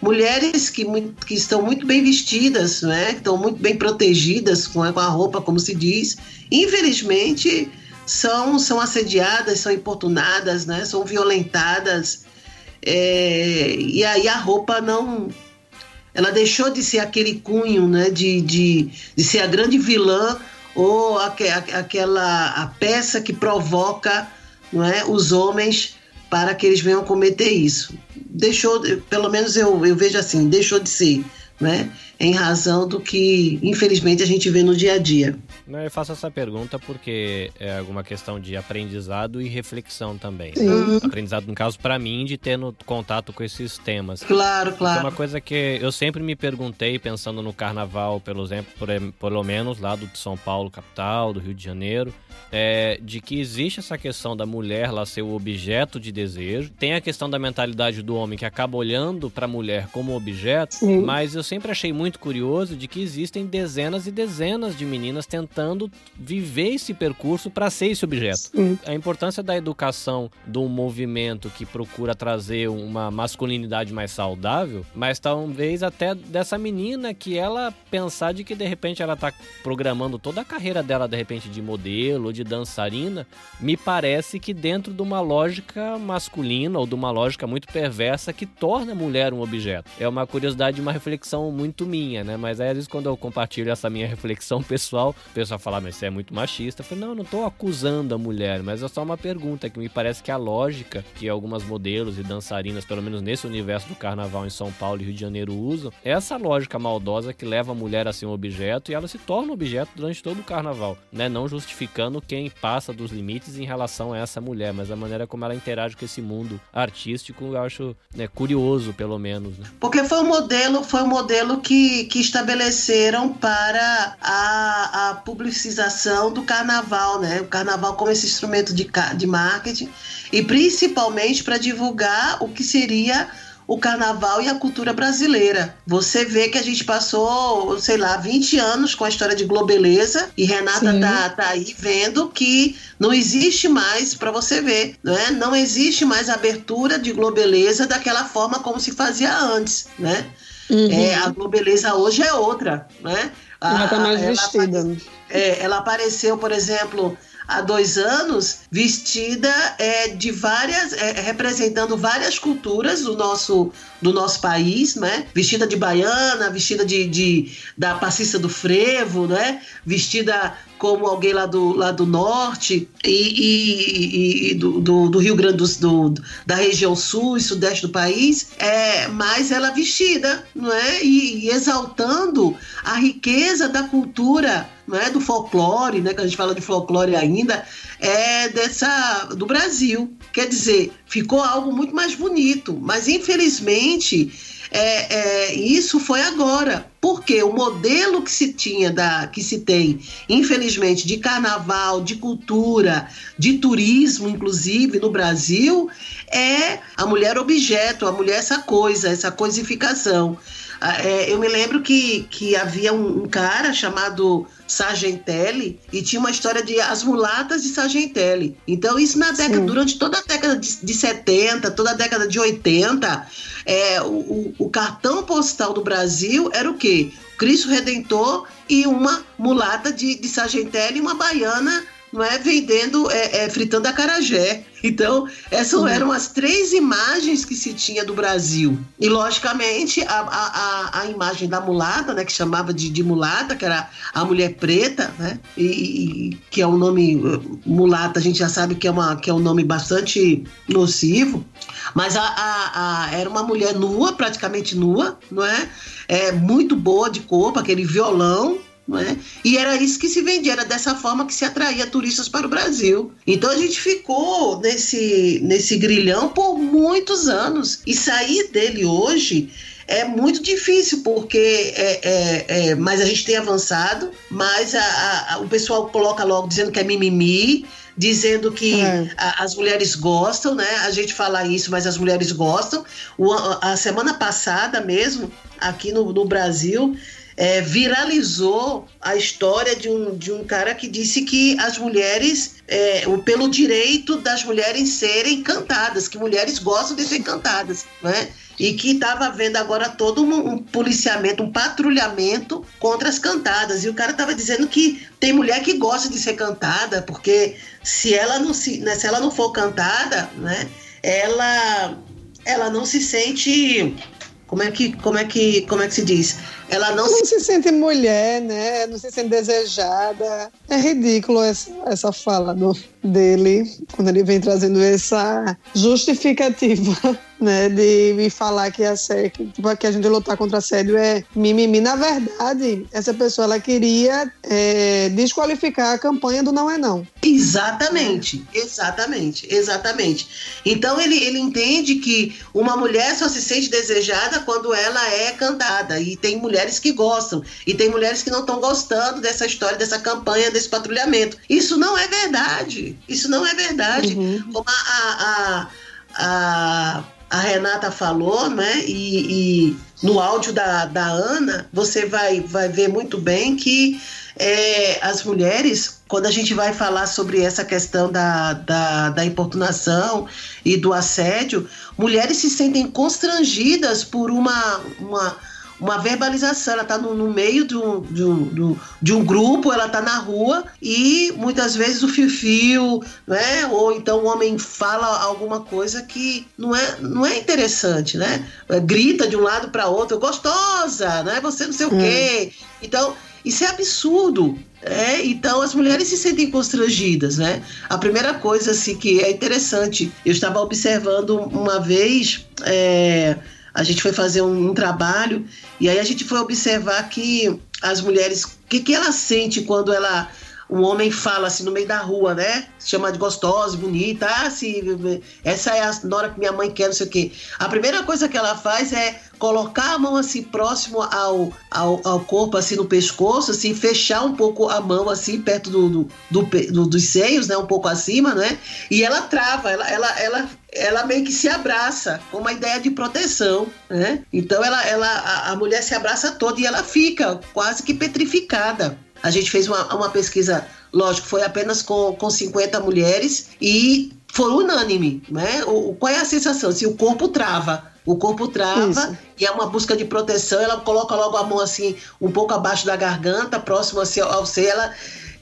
mulheres que, que estão muito bem vestidas, né, que estão muito bem protegidas com a, roupa, como se diz, infelizmente são, são assediadas, são importunadas, né, são violentadas. É, e aí a roupa não ela deixou de ser aquele cunho, né, de, de, de ser a grande vilã ou aqu aquela a peça que provoca não é, os homens para que eles venham cometer isso. Deixou, pelo menos eu, eu vejo assim, deixou de ser, né? Em razão do que, infelizmente, a gente vê no dia a dia. Não, eu faço essa pergunta porque é alguma questão de aprendizado e reflexão também. Né? Aprendizado, no caso, para mim, de ter no contato com esses temas. Claro, claro. É uma coisa que eu sempre me perguntei, pensando no carnaval, pelo exemplo, por, pelo menos lá do de São Paulo, capital, do Rio de Janeiro, é, de que existe essa questão da mulher lá ser o objeto de desejo. Tem a questão da mentalidade do homem que acaba olhando para a mulher como objeto, Sim. mas eu sempre achei muito curioso de que existem dezenas e dezenas de meninas tentando viver esse percurso para ser esse objeto. Sim. A importância da educação de um movimento que procura trazer uma masculinidade mais saudável, mas talvez até dessa menina que ela pensar de que de repente ela tá programando toda a carreira dela de repente de modelo, de de dançarina, me parece que dentro de uma lógica masculina ou de uma lógica muito perversa que torna a mulher um objeto. É uma curiosidade, uma reflexão muito minha, né? Mas aí, às vezes, quando eu compartilho essa minha reflexão pessoal, o pessoal fala, mas você é muito machista. Eu falo, não, eu não tô acusando a mulher, mas é só uma pergunta que me parece que a lógica que algumas modelos e dançarinas, pelo menos nesse universo do carnaval em São Paulo e Rio de Janeiro, usam, é essa lógica maldosa que leva a mulher a ser um objeto e ela se torna objeto durante todo o carnaval, né? Não justificando quem passa dos limites em relação a essa mulher, mas a maneira como ela interage com esse mundo artístico, eu acho né, curioso, pelo menos. Né? Porque foi um modelo, foi um modelo que, que estabeleceram para a, a publicização do carnaval, né? O carnaval como esse instrumento de, de marketing e principalmente para divulgar o que seria o carnaval e a cultura brasileira. Você vê que a gente passou, sei lá, 20 anos com a história de Globeleza e Renata tá, tá aí vendo que não existe mais para você ver, né? Não existe mais abertura de Globeleza daquela forma como se fazia antes, né? Uhum. É, a Globeleza hoje é outra, né? Ela tá mais ela vestida. é, ela apareceu, por exemplo, há dois anos, vestida é, de várias, é, representando várias culturas do nosso, do nosso país, né? Vestida de baiana, vestida de, de da passista do frevo, né? Vestida como alguém lá do, lá do norte e, e, e do, do, do, Rio Grande do, do, da região sul e sudeste do país, é, mas ela vestida, não é? E, e exaltando a riqueza da cultura não é do folclore, né, que a gente fala de folclore ainda, é dessa do Brasil. Quer dizer, ficou algo muito mais bonito, mas infelizmente é, é, isso foi agora, porque o modelo que se tinha da que se tem, infelizmente, de carnaval, de cultura, de turismo, inclusive no Brasil, é a mulher objeto, a mulher essa coisa, essa coisificação. Ah, é, eu me lembro que, que havia um, um cara chamado Sargentelli e tinha uma história de as mulatas de Sargentelli. Então, isso na década, Sim. durante toda a década de, de 70, toda a década de 80, é, o, o, cartão postal do Brasil era o quê? Cristo Redentor e uma mulata de, de Sargentelli e uma baiana não é vendendo, é, é fritando acarajé. Então, essas uhum. eram as três imagens que se tinha do Brasil. E, logicamente, a, a, a imagem da mulata, né, que chamava de, de mulata, que era a mulher preta, né, e, e, que é um nome, uh, mulata, a gente já sabe que é, uma, que é um nome bastante nocivo, mas a, a, a, era uma mulher nua, praticamente nua, não é? é? Muito boa de corpo, aquele violão, é? E era isso que se vendia, era dessa forma que se atraía turistas para o Brasil. Então a gente ficou nesse, nesse grilhão por muitos anos. E sair dele hoje é muito difícil, porque é, é, é, mas a gente tem avançado, mas a, a, o pessoal coloca logo dizendo que é mimimi, dizendo que é. a, as mulheres gostam, né? A gente fala isso, mas as mulheres gostam. O, a semana passada mesmo, aqui no, no Brasil, é, viralizou a história de um, de um cara que disse que as mulheres, é, pelo direito das mulheres serem cantadas, que mulheres gostam de ser cantadas, né? E que estava havendo agora todo um, um, policiamento, um patrulhamento contra as cantadas. E o cara estava dizendo que tem mulher que gosta de ser cantada, porque se ela não, se, né, se ela não for cantada, né, ela, ela não se sente como é que, como é que, como é que se diz? Ela não, não se... se sente mulher, né? Não se sente desejada. É ridículo essa, essa fala do, dele quando ele vem trazendo essa justificativa *laughs* né, de me falar que a, tipo, que a gente lutar contra assédio é mimimi. Na verdade, essa pessoa ela queria é, desqualificar a campanha do não é não. Exatamente, exatamente, exatamente. Então ele, ele entende que uma mulher só se sente desejada quando ela é cantada. E tem mulheres que gostam, e tem mulheres que não estão gostando dessa história, dessa campanha, desse patrulhamento. Isso não é verdade. Isso não é verdade. Uhum. Como a, a, a, a, Renata falou, né? E, e, no áudio da, da Ana, você vai, vai ver muito bem que é, as mulheres, quando a gente vai falar sobre essa questão da, da, da importunação e do assédio, mulheres se sentem constrangidas por uma, uma uma verbalização. Ela está no, no, meio de um, de, um, de um grupo, ela está na rua e muitas vezes o fio-fio, né? Ou então o homem fala alguma coisa que não é, não é interessante, né? Grita de um lado para outro, gostosa, né? Você não sei o quê. Hum. Então, isso é absurdo. É, então as mulheres se sentem constrangidas, né? A primeira coisa assim que é interessante, eu estava observando uma vez é, a gente foi fazer um, um, trabalho e aí a gente foi observar que as mulheres, o que, que ela sente quando ela um homem fala assim no meio da rua, né? Chama de gostosa, bonita, ah, se, essa é a Nora que minha mãe quer, não sei o quê. A primeira coisa que ela faz é colocar a mão assim próximo ao, ao, ao corpo, assim no pescoço, assim, fechar um pouco a mão assim perto do, do, do, do, dos seios, né? Um pouco acima, né? E ela trava, ela, ela, ela, ela meio que se abraça com uma ideia de proteção, né? Então ela, ela a, a mulher se abraça toda e ela fica quase que petrificada. A gente fez uma, uma pesquisa, lógico, foi apenas com, com 50 mulheres e foi unânime, né? O, qual é a sensação? Se o corpo trava, o corpo trava Isso. e é uma busca de proteção, ela coloca logo a mão assim, um pouco abaixo da garganta, próximo assim ao ser, ela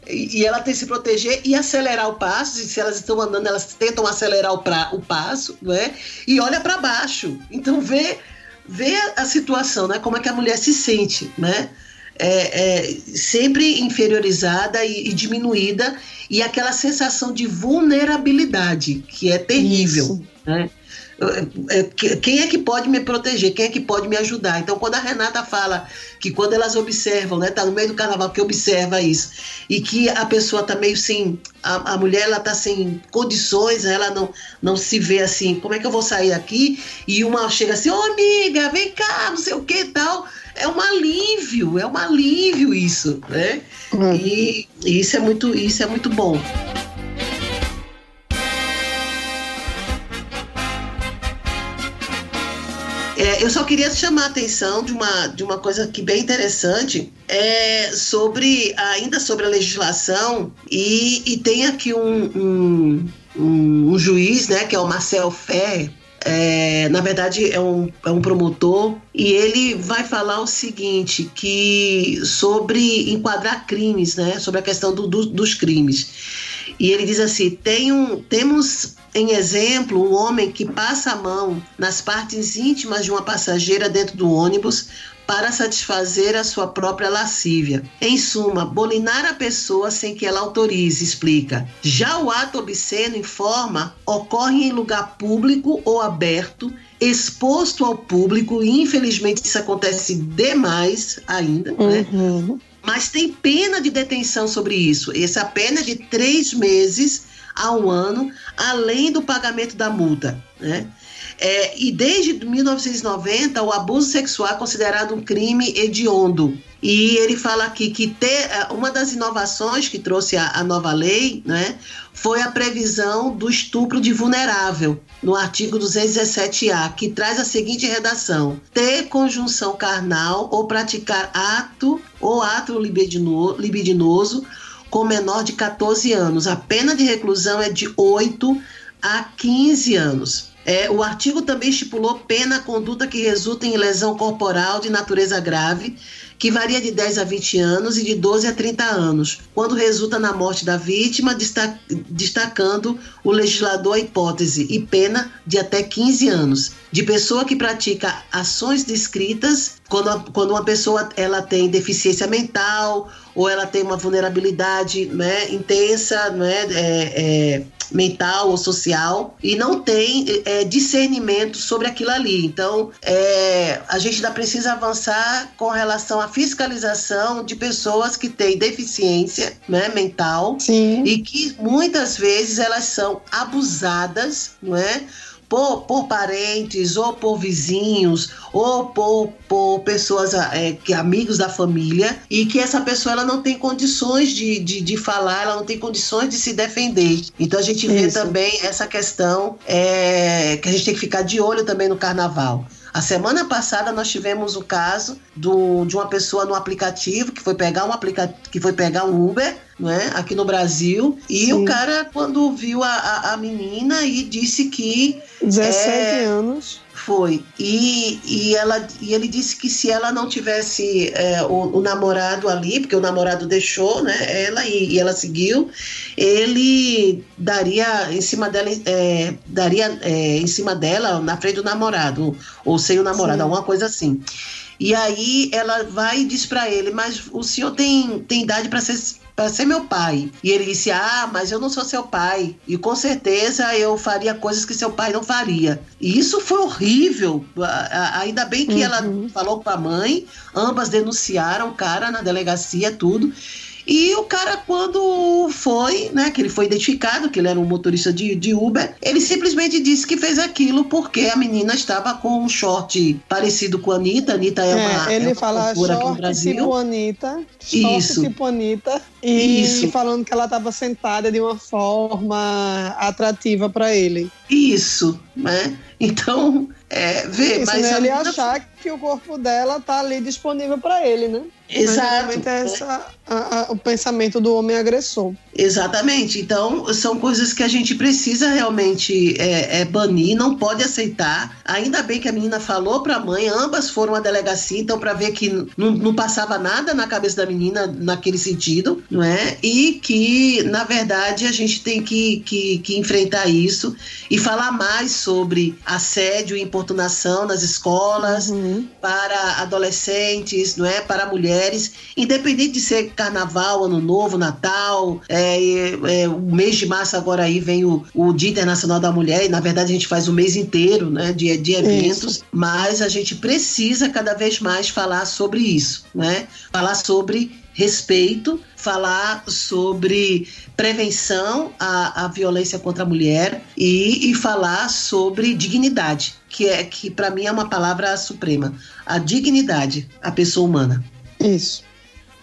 e ela tem que se proteger e acelerar o passo. Se elas estão andando, elas tentam acelerar o, pra, o passo, né? E olha para baixo. Então vê, vê a, a, situação, né? Como é que a mulher se sente, né? É, é sempre inferiorizada e, e, diminuída e aquela sensação de vulnerabilidade que é terrível, Isso. né? É, quem é que pode me proteger? Quem é que pode me ajudar? Então, quando a Renata fala que quando elas observam, né, tá no meio do carnaval que observa isso, e que a pessoa tá meio sem, a, a mulher ela tá sem condições, ela não, não se vê assim, como é que eu vou sair aqui? E uma chega assim, ô oh, amiga, vem cá, não sei o que e tal. É um alívio, é um alívio isso, né? Hum. E, e isso é muito, isso é muito bom. É, eu só queria chamar a atenção de uma, de uma coisa que bem interessante, é sobre ainda sobre a legislação, e, e tem aqui um, um, um, um juiz, né, que é o Marcel Ferrer, é, na verdade é um, é um promotor e ele vai falar o seguinte que sobre enquadrar crimes, né, sobre a questão do, do, dos crimes. E ele diz assim: tem um, temos em exemplo, um homem que passa a mão nas partes íntimas de uma passageira dentro do ônibus para satisfazer a sua própria lascívia. Em suma, bolinar a pessoa sem que ela autorize, explica. Já o ato obsceno em forma ocorre em lugar público ou aberto, exposto ao público, e infelizmente isso acontece demais ainda, né? uhum. né? Mas tem pena de detenção sobre isso. Essa pena é de três meses a um ano, além do pagamento da multa. Né? É, e desde 1990, o abuso sexual é considerado um crime hediondo. E ele fala aqui que ter, é, uma das inovações que trouxe a, a nova lei né, foi a previsão do estupro de vulnerável, no artigo 217A, que traz a seguinte redação: ter conjunção carnal ou praticar ato ou ato libidinoso com menor de 14 anos. A pena de reclusão é de 8 a 15 anos. É, o artigo também estipulou pena conduta que resulta em lesão corporal de natureza grave, que varia de 10 a 20 anos e de 12 a 30 anos, quando resulta na morte da vítima, destacando o legislador a hipótese, e pena de até 15 anos. De pessoa que pratica ações descritas, quando, quando uma pessoa ela tem deficiência mental ou ela tem uma vulnerabilidade né, intensa, né, é, é, mental ou social e não tem é, discernimento sobre aquilo ali. Então, é, a gente ainda precisa avançar com relação à fiscalização de pessoas que têm deficiência né, mental Sim. e que muitas vezes elas são abusadas, não é? Por, por parentes, ou por vizinhos, ou por, por pessoas, é, que amigos da família, e que essa pessoa ela não tem condições de, de, de falar, ela não tem condições de se defender. Então a gente vê Isso. também essa questão é, que a gente tem que ficar de olho também no carnaval. A semana passada nós tivemos o caso do, de uma pessoa no aplicativo que foi pegar um aplica, que foi pegar um Uber, não é? Aqui no Brasil. E Sim. o cara, quando viu a, a, a menina e disse que. 17 é, anos. Foi. E, e, ela, e ele disse que se ela não tivesse é, o, o, namorado ali, porque o namorado deixou, né, ela e, e ela seguiu, ele daria em cima dela, é, daria é, em cima dela, na frente do namorado, ou sem o namorado, Sim. alguma coisa assim. E aí ela vai e diz para ele, mas o senhor tem, tem idade para ser para ser meu pai. E ele disse: Ah, mas eu não sou seu pai. E com certeza eu faria coisas que seu pai não faria. E isso foi horrível. Ainda bem que uhum. ela falou com a mãe, ambas denunciaram o cara na delegacia, tudo. E o cara, quando foi, né, que ele foi identificado, que ele era um motorista de, de Uber, ele simplesmente disse que fez aquilo porque a menina estava com um short parecido com a Anitta. Anitta é, uma. É, ele é uma fala cantora aqui no short Brasil. tipo Anitta, short Isso. tipo Anitta, e Isso. falando que ela estava sentada de uma forma atrativa para ele. Isso, né? Então, é, vê, Isso, mas né? Ele menina- achar que o corpo dela tá ali disponível para ele, né? Exato. geralmente é essa, a- a- o pensamento do homem agressor. Exatamente. Então, são coisas que a gente precisa realmente é, é, banir, não pode aceitar. Ainda bem que a menina falou para a mãe, ambas foram à delegacia, então, para ver que não, não passava nada na cabeça da menina naquele sentido, não é? E que, na verdade, a gente tem que, que, que enfrentar isso e falar mais sobre assédio e importunação nas escolas, Uhum. Para adolescentes, não é? Para mulheres, independente de ser carnaval, ano novo, Natal, é, é, o mês de março agora aí vem o, o Dia Internacional da Mulher, e na verdade a gente faz o mês inteiro, né? De, de eventos, mas a gente precisa cada vez mais falar sobre isso, né? Falar sobre respeito, falar sobre prevenção à, à violência contra a mulher e, e falar sobre dignidade, que é que para mim é uma palavra suprema, a dignidade, a pessoa humana. Isso.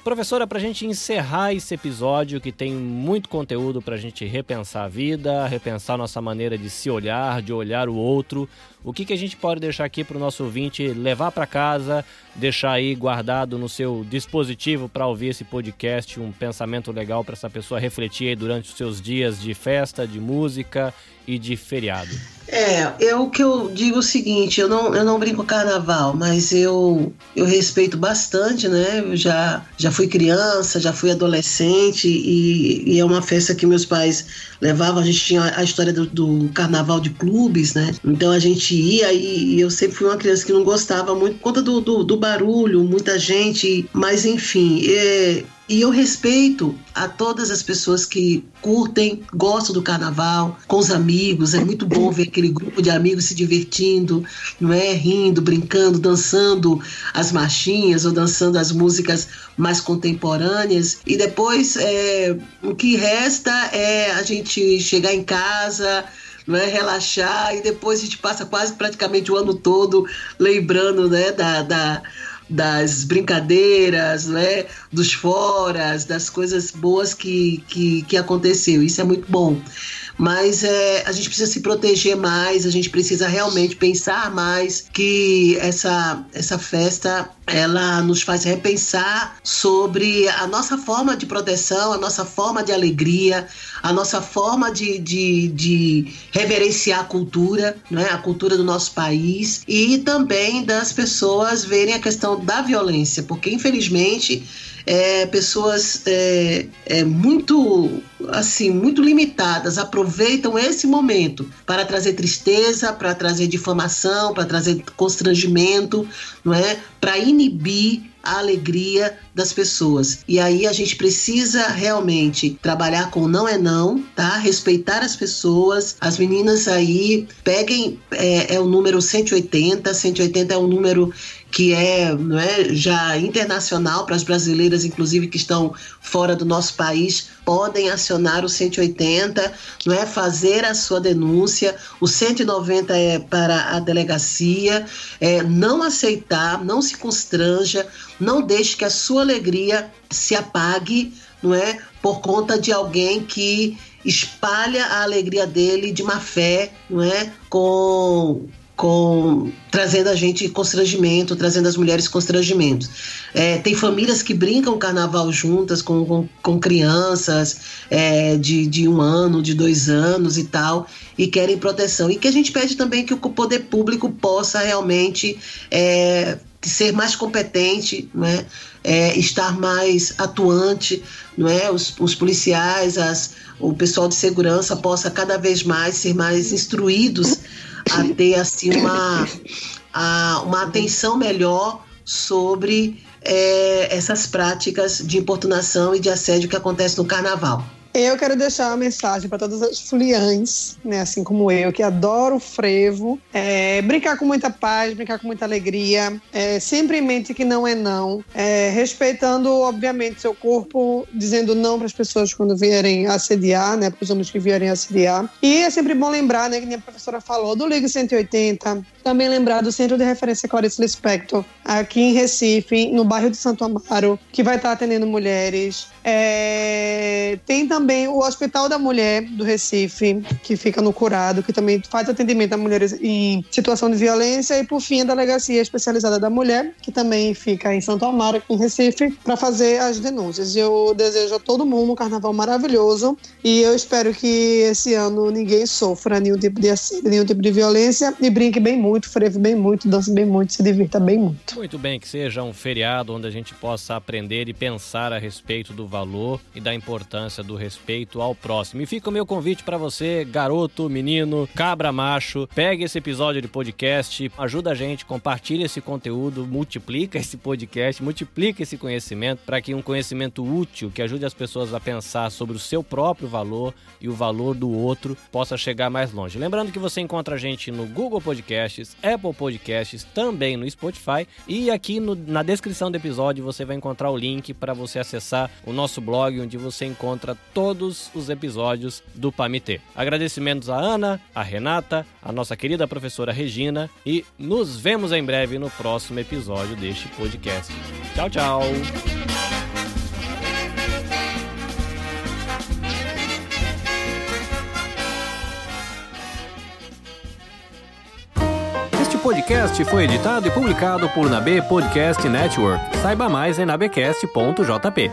Professora, para a gente encerrar esse episódio que tem muito conteúdo para a gente repensar a vida, repensar nossa maneira de se olhar, de olhar o outro, o que, que a gente pode deixar aqui para o nosso ouvinte levar para casa, deixar aí guardado no seu dispositivo para ouvir esse podcast, um pensamento legal para essa pessoa refletir aí durante os seus dias de festa, de música e de feriado? É, eu o que eu digo é o seguinte, eu não, eu não brinco carnaval, mas eu, eu respeito bastante, né? Eu já, já fui criança, já fui adolescente e, e é uma festa que meus pais levavam. A gente tinha a história do, do carnaval de clubes, né? Então a gente ia e, e eu sempre fui uma criança que não gostava muito por conta do, do, do barulho, muita gente, mas enfim, é, e eu respeito a todas as pessoas que curtem, gostam do carnaval, com os amigos. É muito bom ver aquele grupo de amigos se divertindo, não é? Rindo, brincando, dançando as marchinhas ou dançando as músicas mais contemporâneas. E depois é, o que resta é a gente chegar em casa não é relaxar e depois a gente passa quase praticamente o ano todo lembrando né da, da das brincadeiras, né, dos foras, das coisas boas que, que, que aconteceu. Isso é muito bom. Mas é, a gente precisa se proteger mais, a gente precisa realmente pensar mais que essa, essa festa ela nos faz repensar sobre a nossa forma de proteção, a nossa forma de alegria, a nossa forma de, de, de reverenciar a cultura, né, a cultura do nosso país e também das pessoas verem a questão da violência, porque infelizmente é, pessoas é, é, muito assim muito limitadas aproveitam esse momento para trazer tristeza, para trazer difamação, para trazer constrangimento, não é? Para inibir a alegria das pessoas. E aí a gente precisa realmente trabalhar com não é não, tá? Respeitar as pessoas. As meninas aí peguem é, é o número 180, 180 é um número que é, não é já internacional para as brasileiras, inclusive que estão fora do nosso país, podem acionar o 180, não é fazer a sua denúncia. O 190 é para a delegacia. É, não aceitar, não se constranja, não deixe que a sua alegria se apague, não é, por conta de alguém que espalha a alegria dele de má fé, não é, com com trazendo a gente constrangimento, trazendo as mulheres constrangimentos. É, tem famílias que brincam carnaval juntas com, com, com crianças é, de, de um ano, de dois anos e tal, e querem proteção. E que a gente pede também que o poder público possa realmente é, ser mais competente, não é? É, estar mais atuante, não é? Os, os policiais, as, o pessoal de segurança possa cada vez mais ser mais instruídos a ter assim uma, a, uma atenção melhor sobre é, essas práticas de importunação e de assédio que acontece no carnaval. Eu quero deixar uma mensagem para todas as foliãs, né, assim como eu, que adoro o frevo. É, brincar com muita paz, brincar com muita alegria. É, mente que não é não. É, respeitando, obviamente, seu corpo, dizendo não para as pessoas quando vierem assediar, né, para os homens que vierem assediar. E é sempre bom lembrar, né, que a professora falou, do Liga 180, também lembrar do Centro de Referência Clarice Lispector, aqui em Recife, no bairro de Santo Amaro, que vai estar atendendo mulheres. É... Tem também o Hospital da Mulher do Recife, que fica no Curado, que também faz atendimento a mulheres em situação de violência. E, por fim, a Delegacia Especializada da Mulher, que também fica em Santo Amaro, em Recife, para fazer as denúncias. Eu desejo a todo mundo um carnaval maravilhoso e eu espero que esse ano ninguém sofra nenhum tipo de nenhum tipo de violência e brinque bem muito, freve bem muito, dance bem muito, se divirta bem muito. Muito bem, que seja um feriado onde a gente possa aprender e pensar a respeito do valor e da importância do respeito ao próximo. E fica o meu convite para você, garoto, menino, cabra macho, pegue esse episódio de podcast, ajuda a gente, compartilha esse conteúdo, multiplica esse podcast, multiplica esse conhecimento para que um conhecimento útil que ajude as pessoas a pensar sobre o seu próprio valor e o valor do outro possa chegar mais longe. Lembrando que você encontra a gente no Google Podcasts, Apple Podcasts, também no Spotify. E aqui no, na descrição do episódio você vai encontrar o link para você acessar o nosso blog, onde você encontra os episódios do PAMITê. Agradecimentos a Ana, a Renata, a nossa querida professora Regina e nos vemos em breve no próximo episódio deste podcast. Tchau, tchau! podcast foi editado e publicado por Nabe Podcast Network. Saiba mais em nabecast.jp.